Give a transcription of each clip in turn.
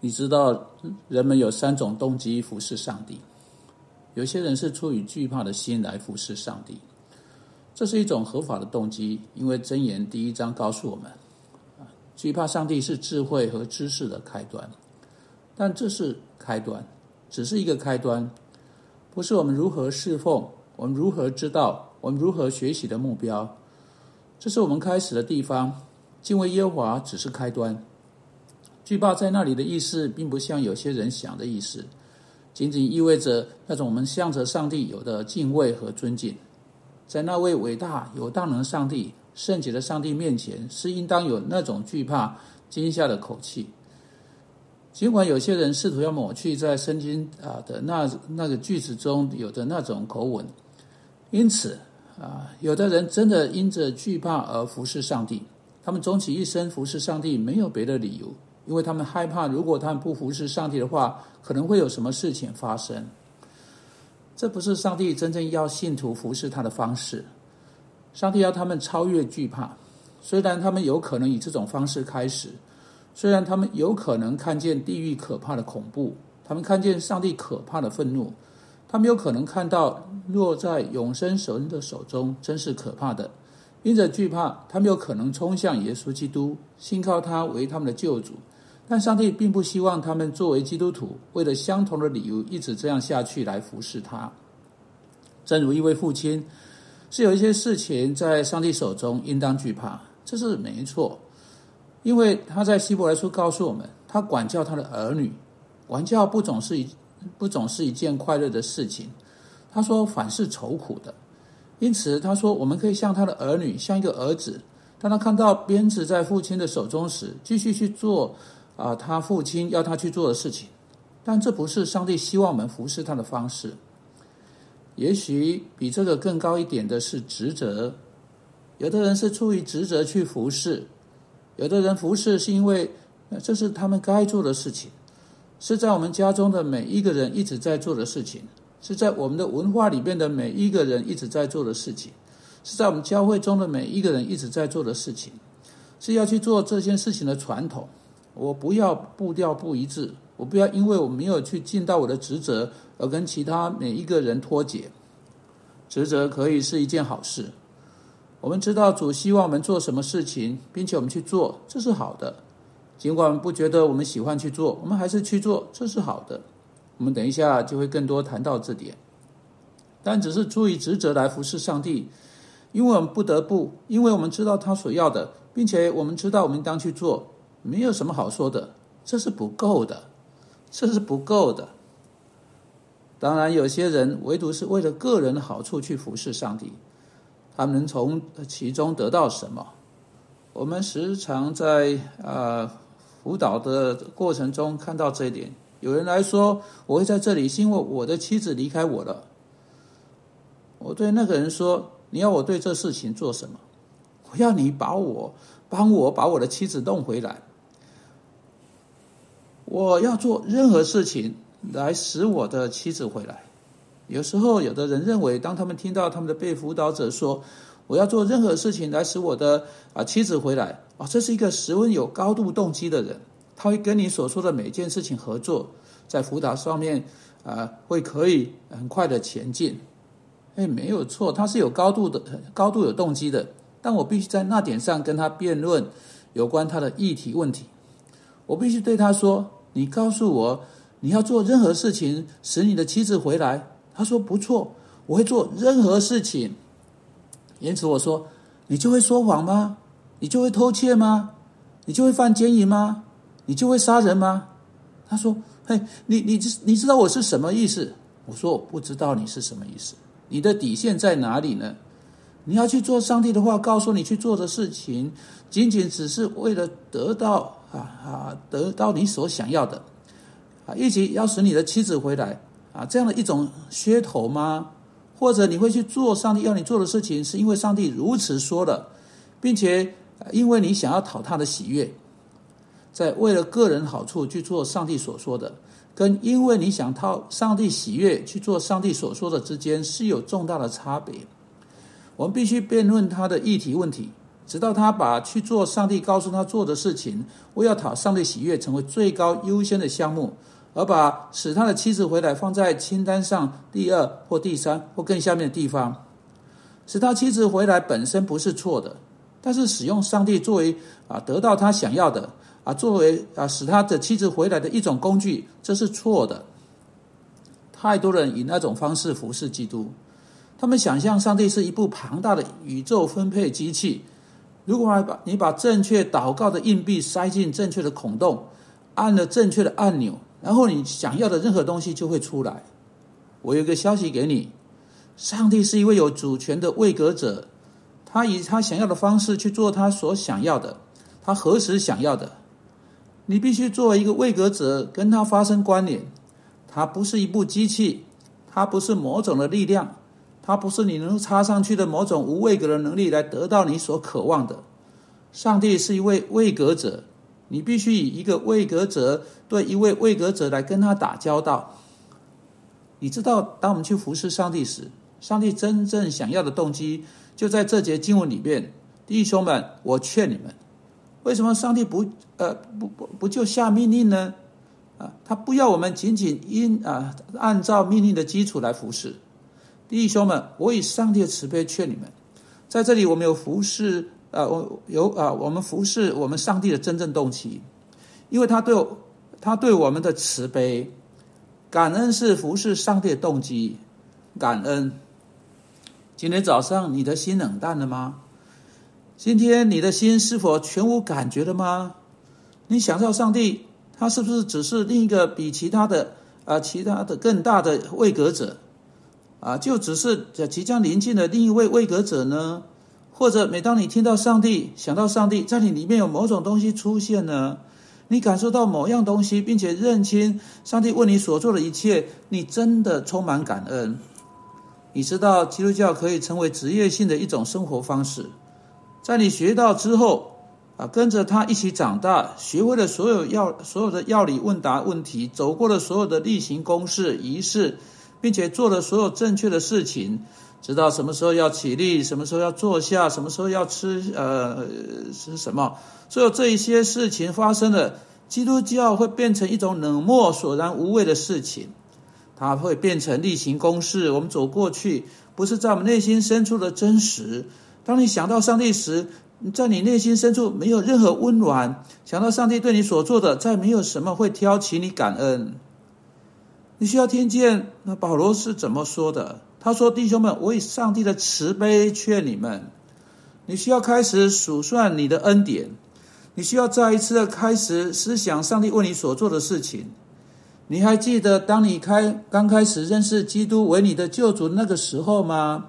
你知道，人们有三种动机服侍上帝。有些人是出于惧怕的心来服侍上帝，这是一种合法的动机，因为箴言第一章告诉我们，惧怕上帝是智慧和知识的开端。但这是开端，只是一个开端，不是我们如何侍奉、我们如何知道、我们如何学习的目标。这是我们开始的地方。敬畏耶和华只是开端。惧怕在那里的意思，并不像有些人想的意思，仅仅意味着那种我们向着上帝有的敬畏和尊敬。在那位伟大有大能上帝、圣洁的上帝面前，是应当有那种惧怕、惊吓的口气。尽管有些人试图要抹去在圣经啊的那那个句子中有的那种口吻，因此啊，有的人真的因着惧怕而服侍上帝。他们终其一生服侍上帝，没有别的理由。因为他们害怕，如果他们不服侍上帝的话，可能会有什么事情发生。这不是上帝真正要信徒服侍他的方式。上帝要他们超越惧怕，虽然他们有可能以这种方式开始，虽然他们有可能看见地狱可怕的恐怖，他们看见上帝可怕的愤怒，他们有可能看到落在永生神的手中，真是可怕的。因着惧怕，他们有可能冲向耶稣基督，信靠他为他们的救主。但上帝并不希望他们作为基督徒，为了相同的理由一直这样下去来服侍他。正如一位父亲是有一些事情在上帝手中应当惧怕，这是没错，因为他在希伯来书告诉我们，他管教他的儿女，管教不总是一不总是一件快乐的事情。他说反是愁苦的，因此他说我们可以像他的儿女，像一个儿子，当他看到鞭子在父亲的手中时，继续去做。啊，他父亲要他去做的事情，但这不是上帝希望我们服侍他的方式。也许比这个更高一点的是职责。有的人是出于职责去服侍，有的人服侍是因为这是他们该做的事情，是在我们家中的每一个人一直在做的事情，是在我们的文化里边的每一个人一直在做的事情，是在我们教会中的每一个人一直在做的事情，是要去做这件事情的传统。我不要步调不一致，我不要因为我没有去尽到我的职责而跟其他每一个人脱节。职责可以是一件好事。我们知道主希望我们做什么事情，并且我们去做，这是好的。尽管不觉得我们喜欢去做，我们还是去做，这是好的。我们等一下就会更多谈到这点。但只是出于职责来服侍上帝，因为我们不得不，因为我们知道他所要的，并且我们知道我们应当去做。没有什么好说的，这是不够的，这是不够的。当然，有些人唯独是为了个人的好处去服侍上帝，他们能从其中得到什么？我们时常在啊辅导的过程中看到这一点。有人来说：“我会在这里，是因为我的妻子离开我了。”我对那个人说：“你要我对这事情做什么？我要你把我帮我把我的妻子弄回来。”我要做任何事情来使我的妻子回来。有时候，有的人认为，当他们听到他们的被辅导者说“我要做任何事情来使我的啊妻子回来”，啊，这是一个十分有高度动机的人，他会跟你所说的每件事情合作，在辅导上面啊会可以很快的前进。哎，没有错，他是有高度的、高度有动机的。但我必须在那点上跟他辩论有关他的议题问题。我必须对他说。你告诉我，你要做任何事情使你的妻子回来。他说不错，我会做任何事情。因此我说，你就会说谎吗？你就会偷窃吗？你就会犯奸淫吗？你就会杀人吗？他说，嘿，你你知你知道我是什么意思？我说我不知道你是什么意思。你的底线在哪里呢？你要去做上帝的话告诉你去做的事情，仅仅只是为了得到。啊啊！得到你所想要的，啊，以及要使你的妻子回来，啊，这样的一种噱头吗？或者你会去做上帝要你做的事情，是因为上帝如此说了，并且因为你想要讨他的喜悦，在为了个人好处去做上帝所说的，跟因为你想讨上帝喜悦去做上帝所说的之间是有重大的差别。我们必须辩论他的议题问题。直到他把去做上帝告诉他做的事情，为要讨上帝喜悦，成为最高优先的项目，而把使他的妻子回来放在清单上第二或第三或更下面的地方。使他妻子回来本身不是错的，但是使用上帝作为啊得到他想要的啊作为啊使他的妻子回来的一种工具，这是错的。太多人以那种方式服侍基督，他们想象上帝是一部庞大的宇宙分配机器。如果把你把正确祷告的硬币塞进正确的孔洞，按了正确的按钮，然后你想要的任何东西就会出来。我有一个消息给你：上帝是一位有主权的位格者，他以他想要的方式去做他所想要的，他何时想要的。你必须作为一个位格者跟他发生关联。他不是一部机器，他不是某种的力量。它不是你能插上去的某种无位格的能力来得到你所渴望的。上帝是一位位格者，你必须以一个位格者对一位位格者来跟他打交道。你知道，当我们去服侍上帝时，上帝真正想要的动机就在这节经文里面。弟兄们，我劝你们，为什么上帝不呃不不不就下命令呢？啊，他不要我们仅仅因啊按照命令的基础来服侍。弟兄们，我以上帝的慈悲劝你们，在这里我们有服侍，呃，我有啊，我们服侍我们上帝的真正动机，因为他对他对我们的慈悲，感恩是服侍上帝的动机，感恩。今天早上你的心冷淡了吗？今天你的心是否全无感觉了吗？你想到上帝，他是不是只是另一个比其他的啊其他的更大的位格者？啊，就只是即将临近的另一位位格者呢？或者每当你听到上帝，想到上帝在你里面有某种东西出现呢？你感受到某样东西，并且认清上帝为你所做的一切，你真的充满感恩。你知道基督教可以成为职业性的一种生活方式，在你学到之后，啊，跟着他一起长大，学会了所有要所有的要理问答问题，走过了所有的例行公事仪式。并且做了所有正确的事情，知道什么时候要起立，什么时候要坐下，什么时候要吃呃吃什么，所有这一些事情发生了，基督教会变成一种冷漠、索然无味的事情，它会变成例行公事。我们走过去，不是在我们内心深处的真实。当你想到上帝时，在你内心深处没有任何温暖。想到上帝对你所做的，再没有什么会挑起你感恩。你需要听见那保罗是怎么说的？他说：“弟兄们，我以上帝的慈悲劝你们。你需要开始数算你的恩典，你需要再一次的开始思想上帝为你所做的事情。你还记得当你开刚开始认识基督为你的救主那个时候吗？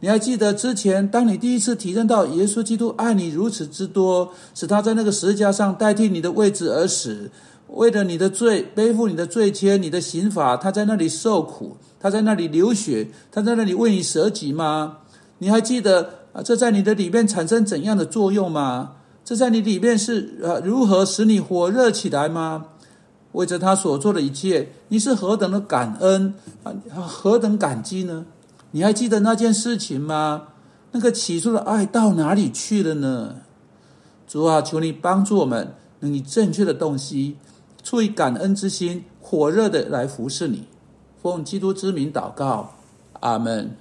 你还记得之前当你第一次体认到耶稣基督爱你如此之多，使他在那个十字架上代替你的位置而死？”为了你的罪，背负你的罪愆，你的刑罚，他在那里受苦，他在那里流血，他在那里为你舍己吗？你还记得啊？这在你的里面产生怎样的作用吗？这在你里面是呃如何使你火热起来吗？为着他所做的一切，你是何等的感恩啊？何等感激呢？你还记得那件事情吗？那个起初的爱到哪里去了呢？主啊，求你帮助我们，能以正确的动机。出于感恩之心，火热的来服侍你，奉基督之名祷告，阿门。